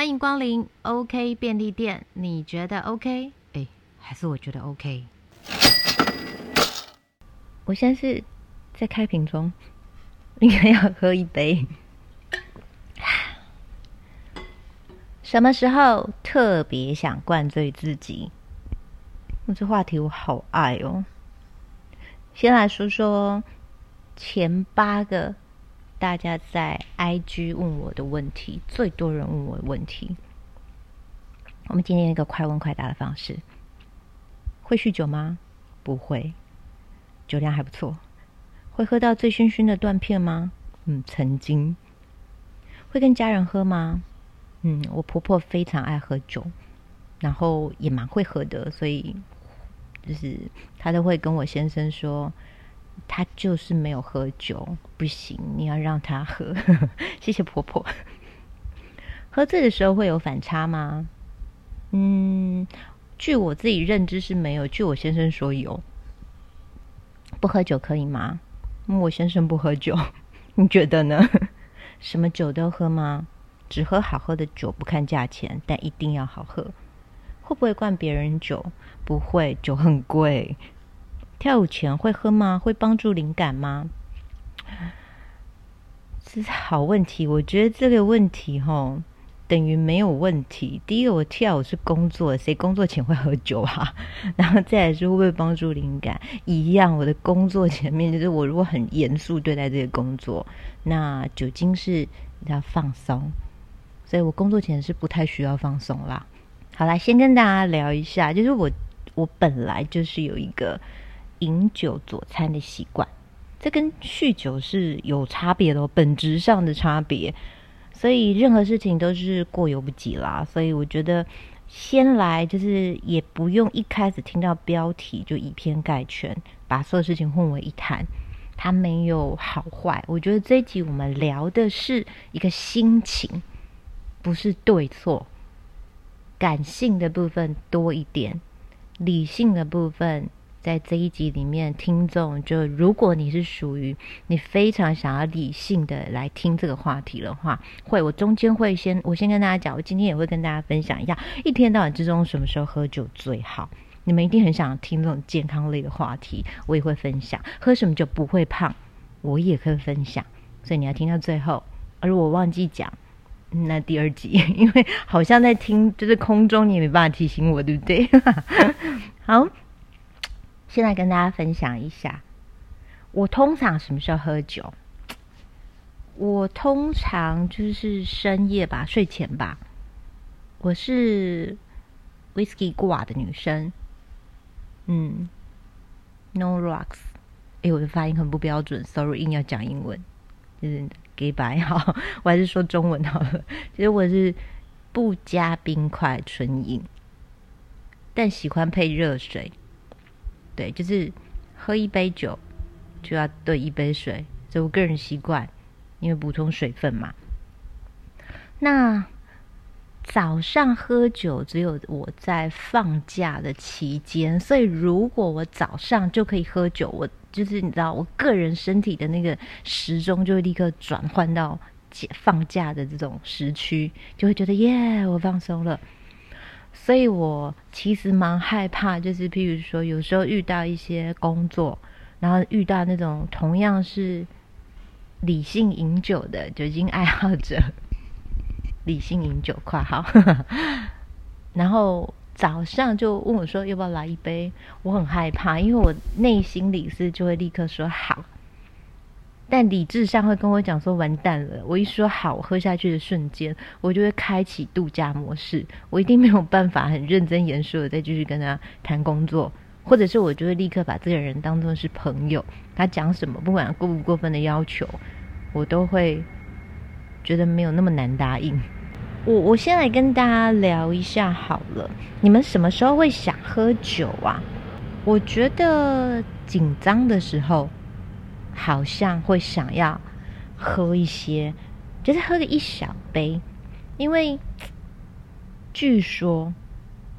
欢迎光临 OK 便利店，你觉得 OK？哎，还是我觉得 OK？我现在是在开瓶中，应该要喝一杯。什么时候特别想灌醉自己？我这话题我好爱哦。先来说说前八个大家在 IG 问我的问题，最多人问我的问题。我们今天一个快问快答的方式：会酗酒吗？不会，酒量还不错。会喝到醉醺醺的断片吗？嗯，曾经。会跟家人喝吗？嗯，我婆婆非常爱喝酒，然后也蛮会喝的，所以就是她都会跟我先生说，她就是没有喝酒，不行，你要让她喝。谢谢婆婆。喝醉的时候会有反差吗？嗯，据我自己认知是没有，据我先生说有。不喝酒可以吗？我先生不喝酒，你觉得呢？什么酒都喝吗？只喝好喝的酒，不看价钱，但一定要好喝。会不会灌别人酒？不会，酒很贵。跳舞前会喝吗？会帮助灵感吗？这是好问题。我觉得这个问题哈，等于没有问题。第一个，我跳舞是工作，谁工作前会喝酒啊？然后再来是会不会帮助灵感？一样，我的工作前面就是我如果很严肃对待这个工作，那酒精是要放松。所以我工作前是不太需要放松啦。好啦，先跟大家聊一下，就是我我本来就是有一个饮酒佐餐的习惯，这跟酗酒是有差别的，本质上的差别。所以任何事情都是过犹不及啦。所以我觉得先来就是也不用一开始听到标题就以偏概全，把所有事情混为一谈。它没有好坏，我觉得这一集我们聊的是一个心情。不是对错，感性的部分多一点，理性的部分在这一集里面，听众就如果你是属于你非常想要理性的来听这个话题的话，会我中间会先我先跟大家讲，我今天也会跟大家分享一下一天到晚之中什么时候喝酒最好。你们一定很想听这种健康类的话题，我也会分享。喝什么酒不会胖，我也可以分享。所以你要听到最后，而我忘记讲。那第二集，因为好像在听，就是空中你也没办法提醒我，对不对？好，现在跟大家分享一下，我通常什么时候喝酒？我通常就是深夜吧，睡前吧。我是 whisky 挂的女生，嗯，no rocks。哎，我的发音很不标准，sorry，硬要讲英文，就是。给白好，我还是说中文好了。其实我是不加冰块纯饮，但喜欢配热水。对，就是喝一杯酒就要兑一杯水，这我个人习惯，因为补充水分嘛。那早上喝酒只有我在放假的期间，所以如果我早上就可以喝酒，我。就是你知道，我个人身体的那个时钟就会立刻转换到放假的这种时区，就会觉得耶，我放松了。所以我其实蛮害怕，就是譬如说，有时候遇到一些工作，然后遇到那种同样是理性饮酒的酒精爱好者，理性饮酒（括号），然后。早上就问我说要不要来一杯，我很害怕，因为我内心里是就会立刻说好，但理智上会跟我讲说完蛋了。我一说好，喝下去的瞬间，我就会开启度假模式，我一定没有办法很认真严肃的再继续跟他谈工作，或者是我就会立刻把这个人当做是朋友，他讲什么不管过不过分的要求，我都会觉得没有那么难答应。我我先来跟大家聊一下好了，你们什么时候会想喝酒啊？我觉得紧张的时候，好像会想要喝一些，就是喝个一小杯，因为 据说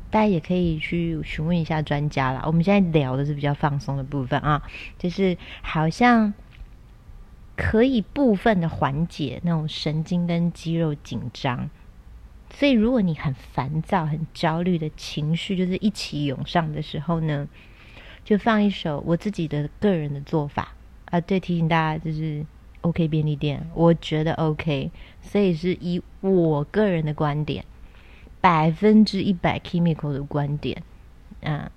大家也可以去询问一下专家啦。我们现在聊的是比较放松的部分啊，就是好像可以部分的缓解那种神经跟肌肉紧张。所以如果你很烦躁、很焦虑的情绪就是一起涌上的时候呢，就放一首我自己的个人的做法啊。对，提醒大家就是 OK 便利店，我觉得 OK，所以是以我个人的观点，百分之一百 Kimiko 的观点，嗯，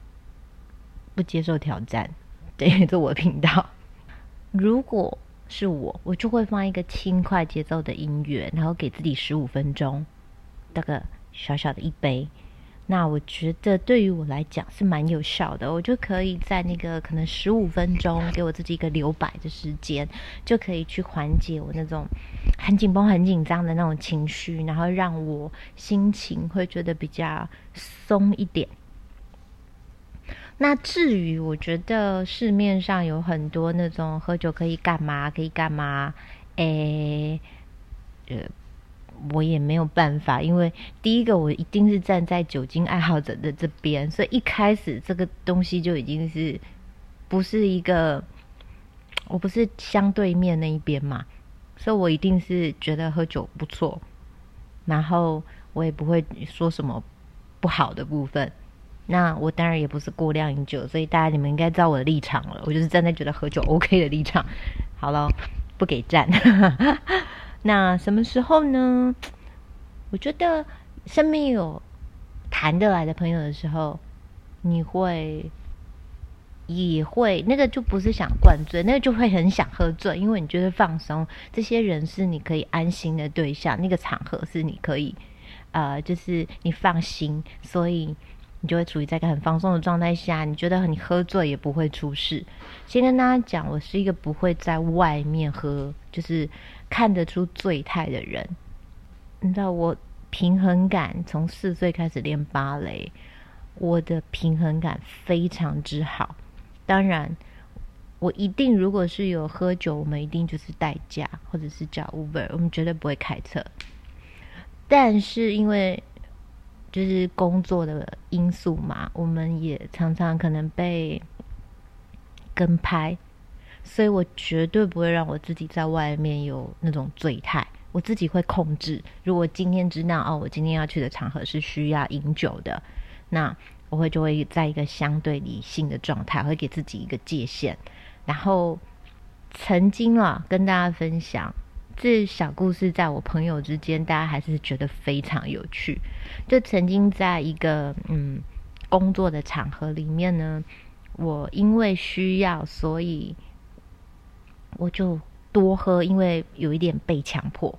不接受挑战，对，做我的频道。如果是我，我就会放一个轻快节奏的音乐，然后给自己十五分钟，大个小小的一杯。那我觉得对于我来讲是蛮有效的，我就可以在那个可能十五分钟，给我自己一个留白的时间，就可以去缓解我那种很紧绷、很紧张的那种情绪，然后让我心情会觉得比较松一点。那至于我觉得市面上有很多那种喝酒可以干嘛可以干嘛，诶，呃，我也没有办法，因为第一个我一定是站在酒精爱好者的这边，所以一开始这个东西就已经是不是一个，我不是相对面那一边嘛，所以我一定是觉得喝酒不错，然后我也不会说什么不好的部分。那我当然也不是过量饮酒，所以大家你们应该知道我的立场了。我就是站在觉得喝酒 OK 的立场。好了，不给赞。那什么时候呢？我觉得身边有谈得来的朋友的时候，你会也会那个就不是想灌醉，那个就会很想喝醉，因为你觉得放松。这些人是你可以安心的对象，那个场合是你可以呃，就是你放心，所以。你就会处于在一个很放松的状态下，你觉得你喝醉也不会出事。先跟大家讲，我是一个不会在外面喝，就是看得出醉态的人。你知道我平衡感从四岁开始练芭蕾，我的平衡感非常之好。当然，我一定如果是有喝酒，我们一定就是代驾或者是叫 Uber，我们绝对不会开车。但是因为就是工作的因素嘛，我们也常常可能被跟拍，所以我绝对不会让我自己在外面有那种醉态，我自己会控制。如果今天知道哦，我今天要去的场合是需要饮酒的，那我会就会在一个相对理性的状态，会给自己一个界限。然后曾经啊，跟大家分享。这小故事在我朋友之间，大家还是觉得非常有趣。就曾经在一个嗯工作的场合里面呢，我因为需要，所以我就多喝，因为有一点被强迫。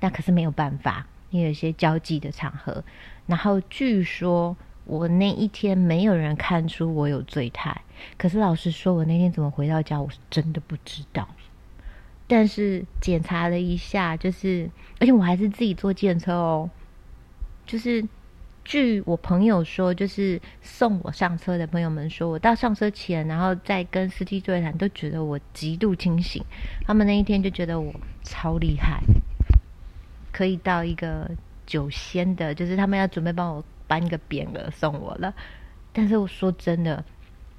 那可是没有办法，因为有些交际的场合。然后据说我那一天没有人看出我有醉态，可是老实说，我那天怎么回到家，我是真的不知道。但是检查了一下，就是而且我还是自己坐检车哦。就是据我朋友说，就是送我上车的朋友们说，我到上车前，然后再跟司机对谈，都觉得我极度清醒。他们那一天就觉得我超厉害，可以到一个酒仙的，就是他们要准备帮我搬一个匾额送我了。但是我说真的，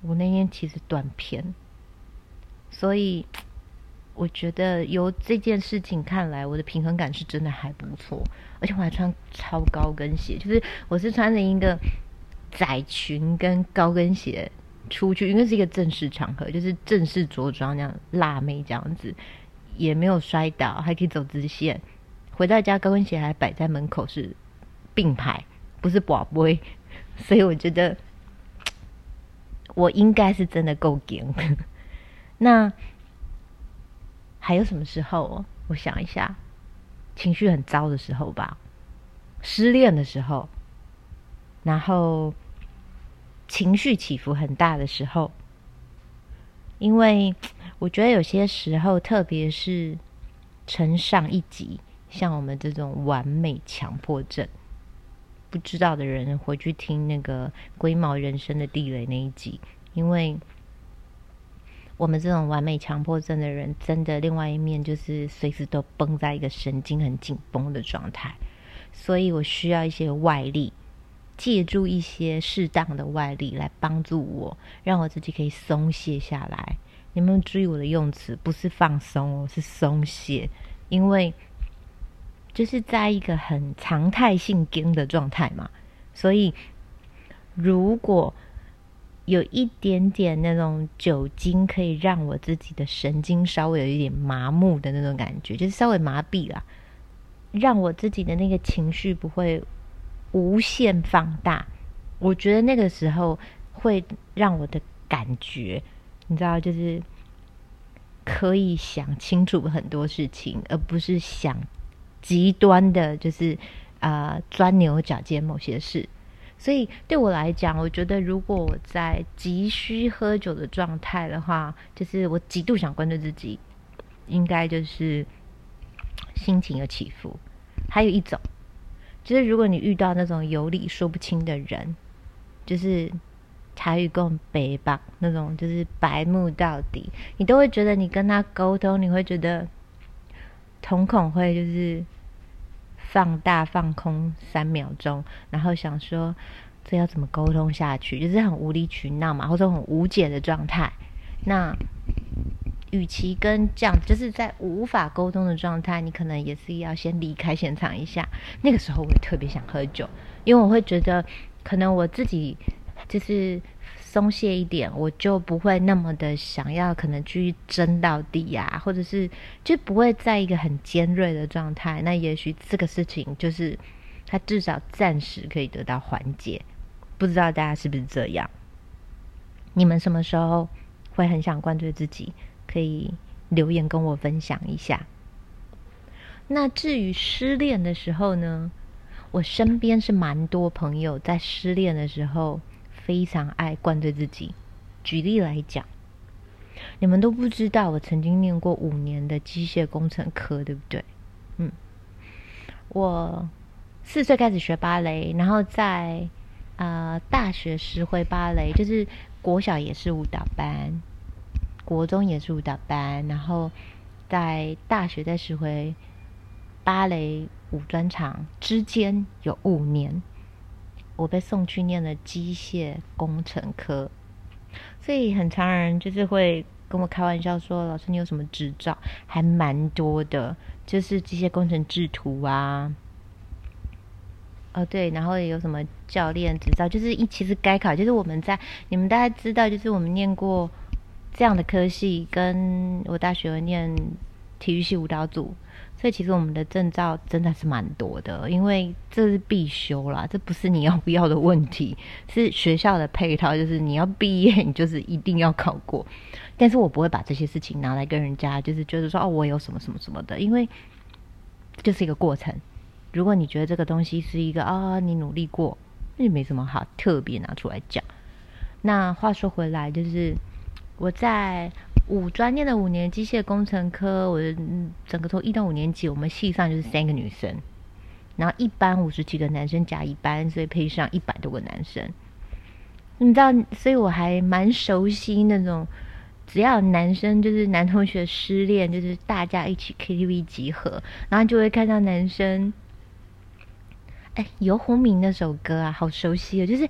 我那天其实断片，所以。我觉得由这件事情看来，我的平衡感是真的还不错，而且我还穿超高跟鞋，就是我是穿着一个窄裙跟高跟鞋出去，因为是一个正式场合，就是正式着装那样辣妹这样子，也没有摔倒，还可以走直线。回到家高跟鞋还摆在门口是并排，不是宝贝，所以我觉得我应该是真的够硬。那。还有什么时候？我想一下，情绪很糟的时候吧，失恋的时候，然后情绪起伏很大的时候，因为我觉得有些时候，特别是承上一级，像我们这种完美强迫症，不知道的人回去听那个《龟毛人生的地雷》那一集，因为。我们这种完美强迫症的人，真的另外一面就是随时都绷在一个神经很紧绷的状态，所以我需要一些外力，借助一些适当的外力来帮助我，让我自己可以松懈下来。你们注意我的用词，不是放松哦，是松懈，因为就是在一个很常态性跟的状态嘛，所以如果有一点点那种酒精，可以让我自己的神经稍微有一点麻木的那种感觉，就是稍微麻痹了，让我自己的那个情绪不会无限放大。我觉得那个时候会让我的感觉，你知道，就是可以想清楚很多事情，而不是想极端的，就是啊钻牛角尖某些事。所以对我来讲，我觉得如果我在急需喝酒的状态的话，就是我极度想关注自己，应该就是心情有起伏。还有一种，就是如果你遇到那种有理说不清的人，就是台语共北吧那种，就是白目到底，你都会觉得你跟他沟通，你会觉得瞳孔会就是。放大放空三秒钟，然后想说这要怎么沟通下去，就是很无理取闹嘛，或者很无解的状态。那与其跟这样，就是在无法沟通的状态，你可能也是要先离开现场一下。那个时候我特别想喝酒，因为我会觉得可能我自己就是。松懈一点，我就不会那么的想要，可能去争到底呀，或者是就不会在一个很尖锐的状态。那也许这个事情就是，它至少暂时可以得到缓解。不知道大家是不是这样？你们什么时候会很想灌醉自己？可以留言跟我分享一下。那至于失恋的时候呢？我身边是蛮多朋友在失恋的时候。非常爱灌醉自己。举例来讲，你们都不知道我曾经念过五年的机械工程科，对不对？嗯，我四岁开始学芭蕾，然后在啊大学时回芭蕾，就是国小也是舞蹈班，国中也是舞蹈班，然后在大学在时回芭蕾舞专场之间有五年。我被送去念了机械工程科，所以很常人就是会跟我开玩笑说：“老师，你有什么执照？”还蛮多的，就是机械工程制图啊。哦，对，然后也有什么教练执照，就是一其实该考，就是我们在你们大家知道，就是我们念过这样的科系，跟我大学念体育系舞蹈组。所以其实我们的证照真的是蛮多的，因为这是必修啦，这不是你要不要的问题，是学校的配套，就是你要毕业，你就是一定要考过。但是我不会把这些事情拿来跟人家，就是觉得说哦，我有什么什么什么的，因为就是一个过程。如果你觉得这个东西是一个啊，你努力过，那就没什么好特别拿出来讲。那话说回来，就是我在。五专念的五年机械工程科，我整个从一到五年级，我们系上就是三个女生，然后一班五十几个男生加一班，所以配上一百多个男生。你知道，所以我还蛮熟悉那种，只要男生就是男同学失恋，就是大家一起 KTV 集合，然后就会看到男生，哎，游鸿明那首歌啊，好熟悉哦，就是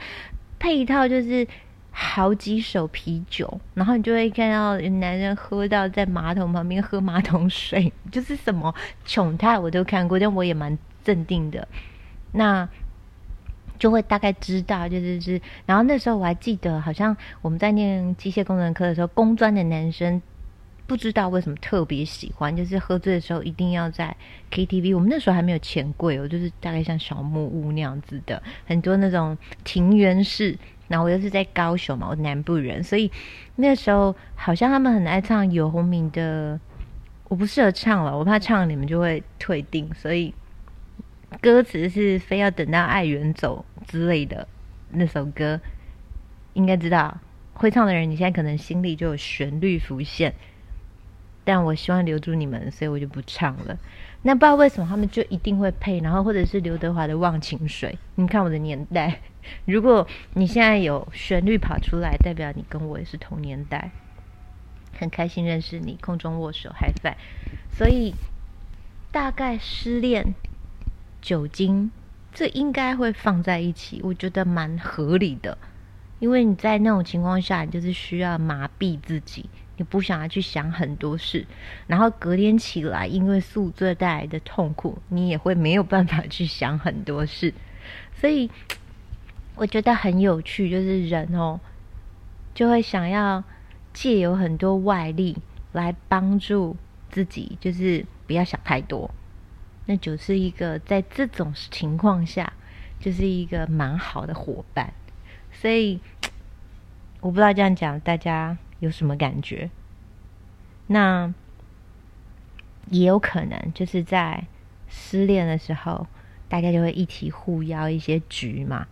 配套就是。好几手啤酒，然后你就会看到男人喝到在马桶旁边喝马桶水，就是什么窘态我都看过，但我也蛮镇定的。那就会大概知道，就是是。然后那时候我还记得，好像我们在念机械工程科的时候，工专的男生不知道为什么特别喜欢，就是喝醉的时候一定要在 KTV。我们那时候还没有钱柜哦，就是大概像小木屋那样子的，很多那种庭园式。然后我又是在高雄嘛，我南部人，所以那时候好像他们很爱唱游鸿明的，我不适合唱了，我怕唱你们就会退订，所以歌词是非要等到爱远走之类的那首歌，应该知道会唱的人，你现在可能心里就有旋律浮现，但我希望留住你们，所以我就不唱了。那不知道为什么他们就一定会配，然后或者是刘德华的《忘情水》，你看我的年代。如果你现在有旋律跑出来，代表你跟我也是同年代，很开心认识你，空中握手还在。所以大概失恋、酒精，这应该会放在一起，我觉得蛮合理的。因为你在那种情况下，你就是需要麻痹自己，你不想要去想很多事，然后隔天起来，因为宿醉带来的痛苦，你也会没有办法去想很多事。所以我觉得很有趣，就是人哦，就会想要借有很多外力来帮助自己，就是不要想太多。那就是一个在这种情况下，就是一个蛮好的伙伴，所以我不知道这样讲大家有什么感觉。那也有可能就是在失恋的时候，大家就会一起互邀一些局嘛。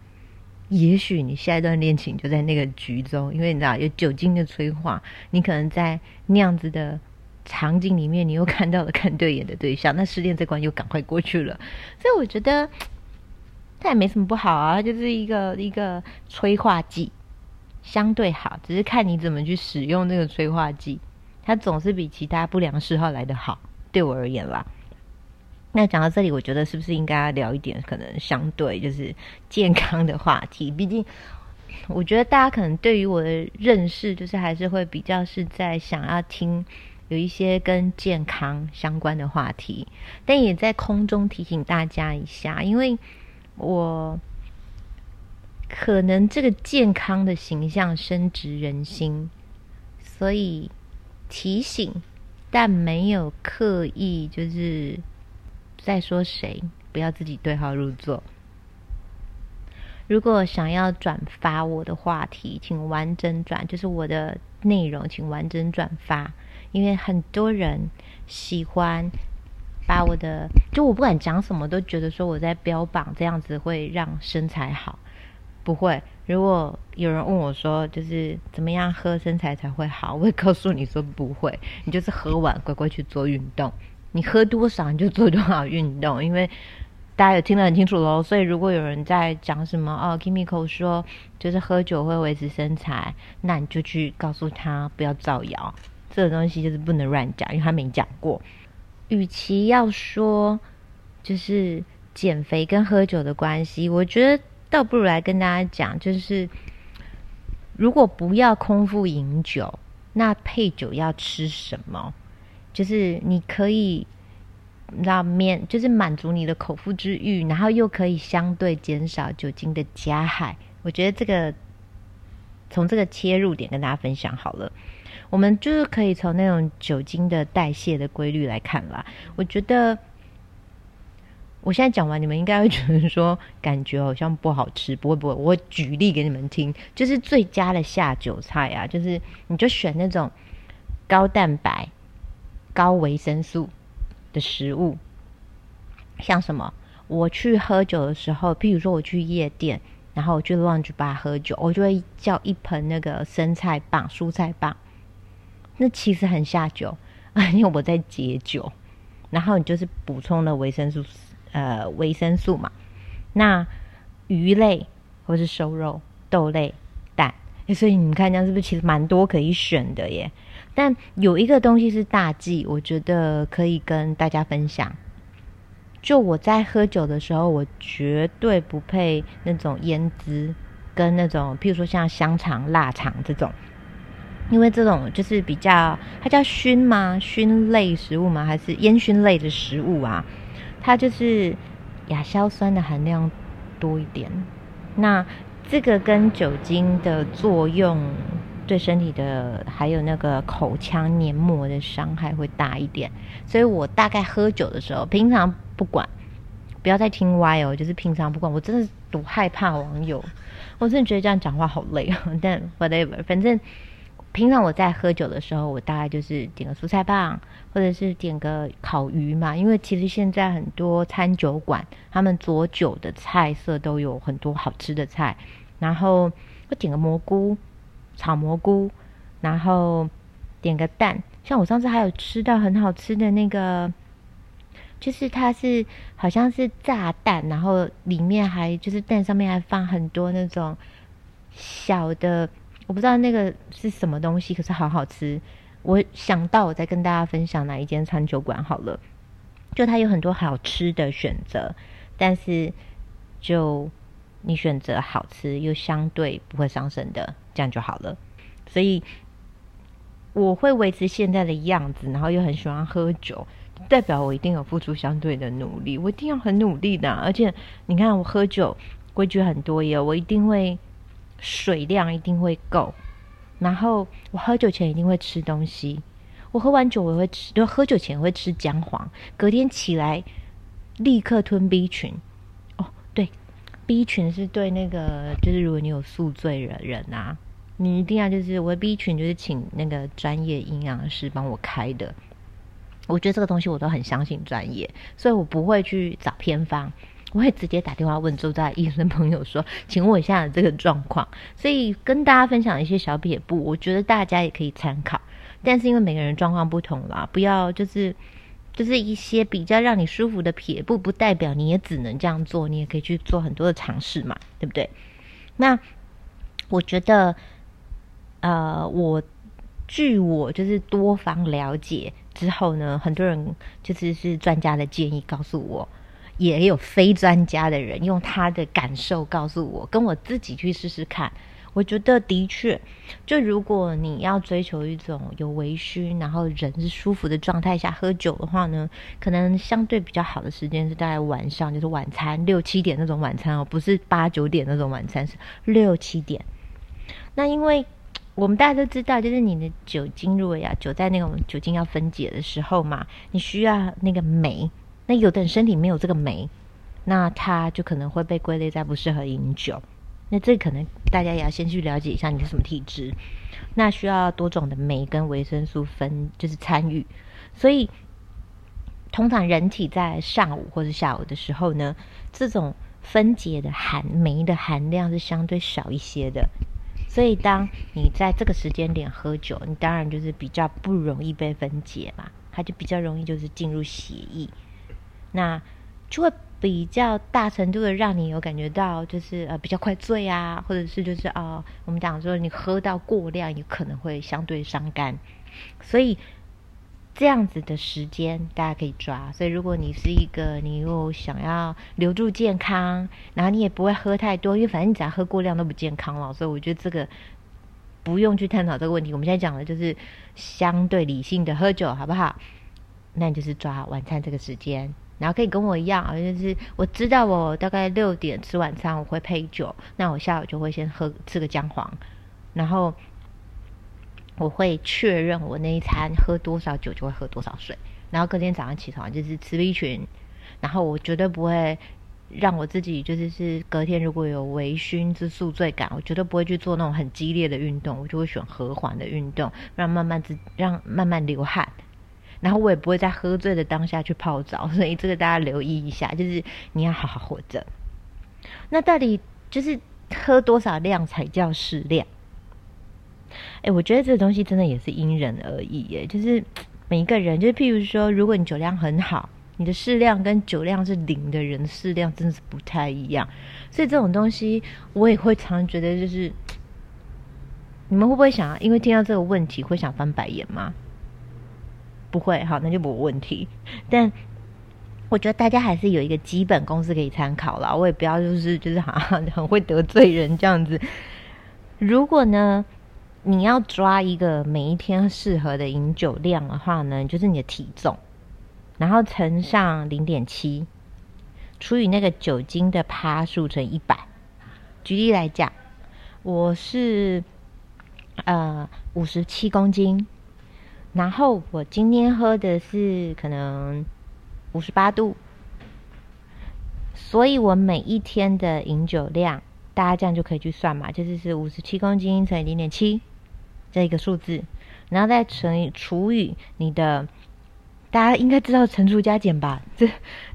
也许你下一段恋情就在那个局中，因为你知道有酒精的催化，你可能在那样子的。场景里面，你又看到了看对眼的对象，那失恋这关又赶快过去了。所以我觉得它也没什么不好啊，就是一个一个催化剂，相对好，只是看你怎么去使用这个催化剂。它总是比其他不良嗜好来的好，对我而言啦。那讲到这里，我觉得是不是应该聊一点可能相对就是健康的话题？毕竟我觉得大家可能对于我的认识，就是还是会比较是在想要听。有一些跟健康相关的话题，但也在空中提醒大家一下，因为我可能这个健康的形象深植人心，所以提醒，但没有刻意就是在说谁，不要自己对号入座。如果想要转发我的话题，请完整转，就是我的内容，请完整转发。因为很多人喜欢把我的，就我不管讲什么，都觉得说我在标榜这样子会让身材好，不会。如果有人问我说，就是怎么样喝身材才会好，我会告诉你说不会，你就是喝完乖乖去做运动，你喝多少你就做多少运动。因为大家有听得很清楚喽，所以如果有人在讲什么哦，Kimiko 说就是喝酒会维持身材，那你就去告诉他不要造谣。这个东西就是不能乱讲，因为他没讲过。与其要说就是减肥跟喝酒的关系，我觉得倒不如来跟大家讲，就是如果不要空腹饮酒，那配酒要吃什么？就是你可以让面，就是满足你的口腹之欲，然后又可以相对减少酒精的加害。我觉得这个从这个切入点跟大家分享好了。我们就是可以从那种酒精的代谢的规律来看啦。我觉得我现在讲完，你们应该会觉得说感觉好像不好吃。不会不会，我举例给你们听，就是最佳的下酒菜啊，就是你就选那种高蛋白、高维生素的食物，像什么？我去喝酒的时候，譬如说我去夜店，然后我去 lunch bar 喝酒，我就会叫一盆那个生菜棒、蔬菜棒。那其实很下酒，因为我在解酒，然后你就是补充了维生素，呃，维生素嘛。那鱼类或是瘦肉、豆类、蛋，所以你们看这样是不是其实蛮多可以选的耶？但有一个东西是大忌，我觉得可以跟大家分享。就我在喝酒的时候，我绝对不配那种腌汁跟那种，譬如说像香肠、腊肠这种。因为这种就是比较，它叫熏吗？熏类食物吗？还是烟熏类的食物啊？它就是亚硝酸的含量多一点。那这个跟酒精的作用对身体的，还有那个口腔黏膜的伤害会大一点。所以我大概喝酒的时候，平常不管，不要再听歪哦，就是平常不管，我真的多害怕网友，我真的觉得这样讲话好累啊。但 whatever，反正。平常我在喝酒的时候，我大概就是点个蔬菜棒，或者是点个烤鱼嘛。因为其实现在很多餐酒馆，他们佐酒的菜色都有很多好吃的菜。然后我点个蘑菇，炒蘑菇，然后点个蛋。像我上次还有吃到很好吃的那个，就是它是好像是炸蛋，然后里面还就是蛋上面还放很多那种小的。我不知道那个是什么东西，可是好好吃。我想到我再跟大家分享哪一间餐酒馆好了，就它有很多好吃的选择，但是就你选择好吃又相对不会伤身的，这样就好了。所以我会维持现在的样子，然后又很喜欢喝酒，代表我一定有付出相对的努力，我一定要很努力的。而且你看，我喝酒规矩很多耶，我一定会水量一定会够，然后我喝酒前一定会吃东西，我喝完酒我会吃，就喝酒前会吃姜黄，隔天起来立刻吞 B 群。哦，对，B 群是对那个，就是如果你有宿醉的人啊。你一定要就是我的 B 群，就是请那个专业营养师帮我开的。我觉得这个东西我都很相信专业，所以我不会去找偏方，我会直接打电话问周在医生朋友说，请问一下这个状况。所以跟大家分享一些小撇步，我觉得大家也可以参考。但是因为每个人状况不同啦，不要就是就是一些比较让你舒服的撇步，不代表你也只能这样做，你也可以去做很多的尝试嘛，对不对？那我觉得。呃，我据我就是多方了解之后呢，很多人就是是专家的建议告诉我，也有非专家的人用他的感受告诉我，跟我自己去试试看。我觉得的确，就如果你要追求一种有微醺，然后人是舒服的状态下喝酒的话呢，可能相对比较好的时间是大概晚上，就是晚餐六七点那种晚餐哦，不是八九点那种晚餐，是六七点。那因为。我们大家都知道，就是你的酒精，如果要酒在那种酒精要分解的时候嘛，你需要那个酶。那有的人身体没有这个酶，那他就可能会被归类在不适合饮酒。那这可能大家也要先去了解一下你是什么体质。那需要多种的酶跟维生素分，就是参与。所以通常人体在上午或者下午的时候呢，这种分解的含酶的含量是相对少一些的。所以，当你在这个时间点喝酒，你当然就是比较不容易被分解嘛，它就比较容易就是进入血液，那就会比较大程度的让你有感觉到就是呃比较快醉啊，或者是就是啊，我们讲说你喝到过量，有可能会相对伤肝，所以。这样子的时间大家可以抓，所以如果你是一个你又想要留住健康，然后你也不会喝太多，因为反正你只要喝过量都不健康了，所以我觉得这个不用去探讨这个问题。我们现在讲的就是相对理性的喝酒，好不好？那你就是抓晚餐这个时间，然后可以跟我一样，就是我知道我大概六点吃晚餐，我会配酒，那我下午就会先喝吃个姜黄，然后。我会确认我那一餐喝多少酒就会喝多少水，然后隔天早上起床就是吃 B 群，然后我绝对不会让我自己就是是隔天如果有微醺之宿醉感，我绝对不会去做那种很激烈的运动，我就会选和缓的运动，让慢慢自让慢慢流汗，然后我也不会在喝醉的当下去泡澡，所以这个大家留意一下，就是你要好好活着。那到底就是喝多少量才叫适量？哎，我觉得这个东西真的也是因人而异耶。就是每一个人，就是譬如说，如果你酒量很好，你的适量跟酒量是零的人适量真的是不太一样。所以这种东西，我也会常常觉得，就是你们会不会想，因为听到这个问题会想翻白眼吗？不会，好，那就没问题。但我觉得大家还是有一个基本公式可以参考了。我也不要就是就是好像很会得罪人这样子。如果呢？你要抓一个每一天适合的饮酒量的话呢，就是你的体重，然后乘上零点七，除以那个酒精的趴数乘一百。举例来讲，我是呃五十七公斤，然后我今天喝的是可能五十八度，所以我每一天的饮酒量，大家这样就可以去算嘛，就是是五十七公斤乘以零点七。这一个数字，然后再乘以除以你的，大家应该知道乘除加减吧？这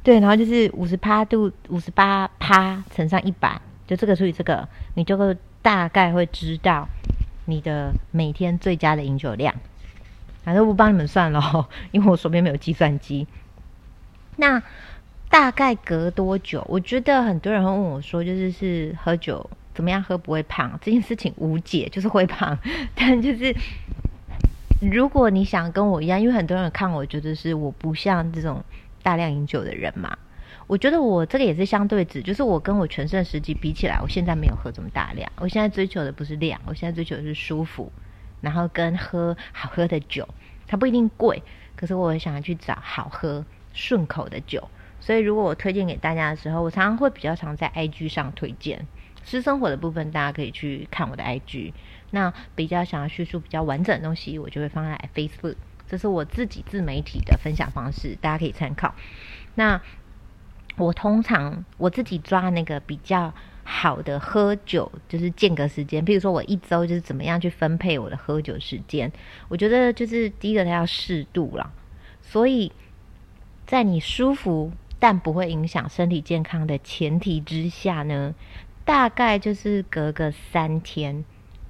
对，然后就是五十八度，五十八趴乘上一百，就这个除以这个，你就会大概会知道你的每天最佳的饮酒量。反正我不帮你们算了，因为我手边没有计算机。那大概隔多久？我觉得很多人会问我说，就是是喝酒。怎么样喝不会胖这件事情无解，就是会胖。但就是如果你想跟我一样，因为很多人看我觉得是我不像这种大量饮酒的人嘛。我觉得我这个也是相对值，就是我跟我全盛时期比起来，我现在没有喝这么大量。我现在追求的不是量，我现在追求的是舒服。然后跟喝好喝的酒，它不一定贵，可是我想要去找好喝顺口的酒。所以如果我推荐给大家的时候，我常常会比较常在 IG 上推荐私生活的部分，大家可以去看我的 IG。那比较想要叙述比较完整的东西，我就会放在 Facebook。这是我自己自媒体的分享方式，大家可以参考。那我通常我自己抓那个比较好的喝酒，就是间隔时间。譬如说我一周就是怎么样去分配我的喝酒时间？我觉得就是第一个它要适度了。所以在你舒服但不会影响身体健康的前提之下呢，大概就是隔个三天。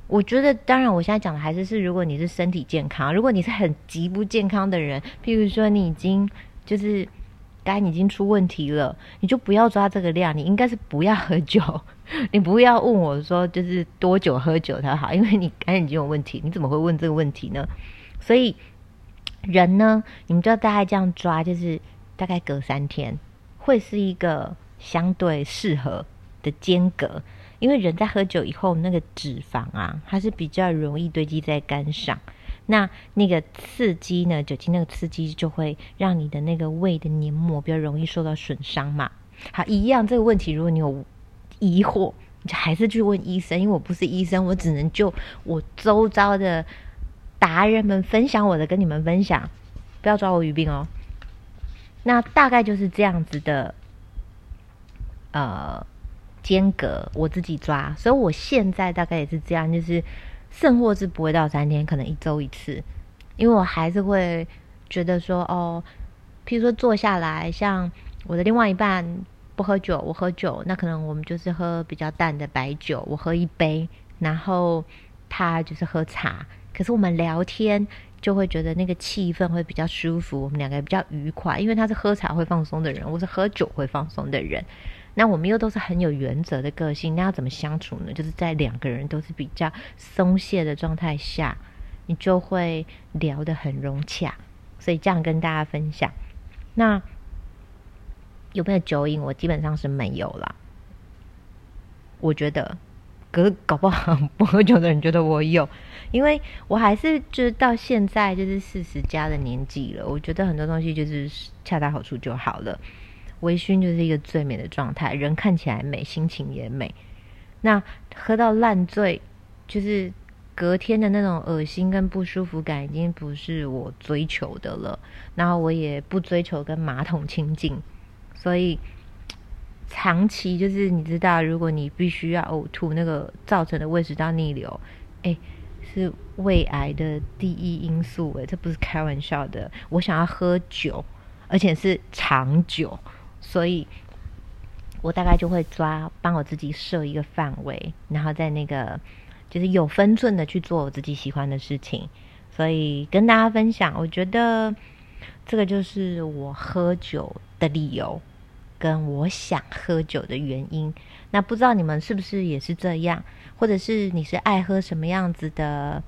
我觉得，当然，我现在讲的还是是，如果你是身体健康，如果你是很极不健康的人，譬如说你已经就是肝已经出问题了，你就不要抓这个量，你应该是不要喝酒，你不要问我说就是多久喝酒才好，因为你肝已经有问题，你怎么会问这个问题呢？所以人呢，你们就要大概这样抓，就是大概隔三天会是一个相对适合的间隔。因为人在喝酒以后，那个脂肪啊，它是比较容易堆积在肝上。那那个刺激呢，酒精那个刺激就会让你的那个胃的黏膜比较容易受到损伤嘛。好，一样这个问题，如果你有疑惑，你就还是去问医生。因为我不是医生，我只能就我周遭的达人们分享我的，跟你们分享，不要抓我语病哦。那大概就是这样子的，呃。间隔我自己抓，所以我现在大概也是这样，就是剩货是不会到三天，可能一周一次，因为我还是会觉得说，哦，譬如说坐下来，像我的另外一半不喝酒，我喝酒，那可能我们就是喝比较淡的白酒，我喝一杯，然后他就是喝茶，可是我们聊天就会觉得那个气氛会比较舒服，我们两个比较愉快，因为他是喝茶会放松的人，我是喝酒会放松的人。那我们又都是很有原则的个性，那要怎么相处呢？就是在两个人都是比较松懈的状态下，你就会聊得很融洽。所以这样跟大家分享。那有没有酒瘾？我基本上是没有啦。我觉得，可是搞不好 不喝酒的人觉得我有，因为我还是就是到现在就是四十加的年纪了，我觉得很多东西就是恰到好处就好了。微醺就是一个最美的状态，人看起来美，心情也美。那喝到烂醉，就是隔天的那种恶心跟不舒服感，已经不是我追求的了。然后我也不追求跟马桶亲近，所以长期就是你知道，如果你必须要呕吐，那个造成的胃食道逆流，哎，是胃癌的第一因素。哎，这不是开玩笑的。我想要喝酒，而且是长久。所以，我大概就会抓，帮我自己设一个范围，然后在那个就是有分寸的去做我自己喜欢的事情。所以跟大家分享，我觉得这个就是我喝酒的理由，跟我想喝酒的原因。那不知道你们是不是也是这样，或者是你是爱喝什么样子的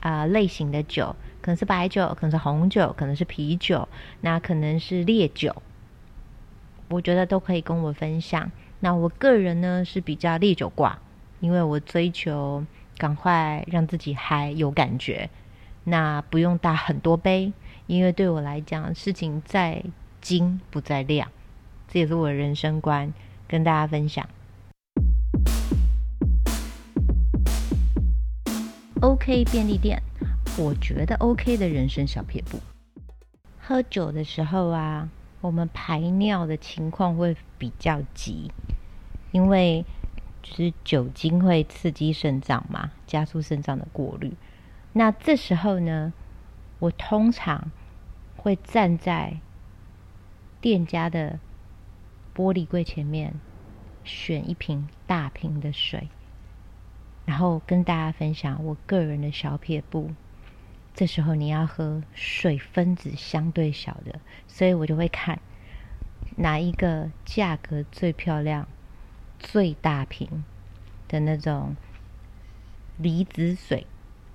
啊类型的酒？可能是白酒，可能是红酒，可能是啤酒，那可能是烈酒。我觉得都可以跟我分享。那我个人呢是比较烈酒挂，因为我追求赶快让自己嗨有感觉。那不用大很多杯，因为对我来讲，事情在精不在量，这也是我的人生观，跟大家分享。OK 便利店，我觉得 OK 的人生小撇步。喝酒的时候啊。我们排尿的情况会比较急，因为就是酒精会刺激肾脏嘛，加速肾脏的过滤。那这时候呢，我通常会站在店家的玻璃柜前面，选一瓶大瓶的水，然后跟大家分享我个人的小撇步。这时候你要喝水分子相对小的，所以我就会看哪一个价格最漂亮、最大瓶的那种离子水。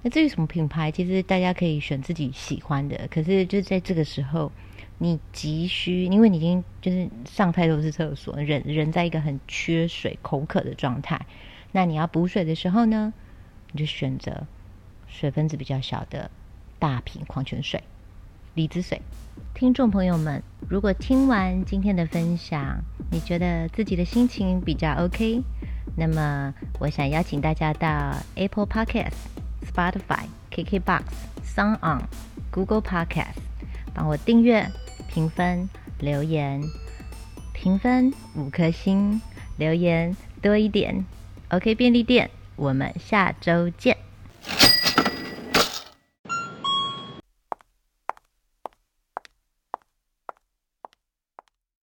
那至于什么品牌，其实大家可以选自己喜欢的。可是就在这个时候，你急需，因为你已经就是上太多次厕所，人人在一个很缺水、口渴的状态。那你要补水的时候呢，你就选择。水分子比较小的大瓶矿泉水、离子水。听众朋友们，如果听完今天的分享，你觉得自己的心情比较 OK，那么我想邀请大家到 Apple Podcast、Spotify、KKBox、Sound On、Google Podcast，帮我订阅、评分、留言，评分五颗星，留言多一点。OK 便利店，我们下周见。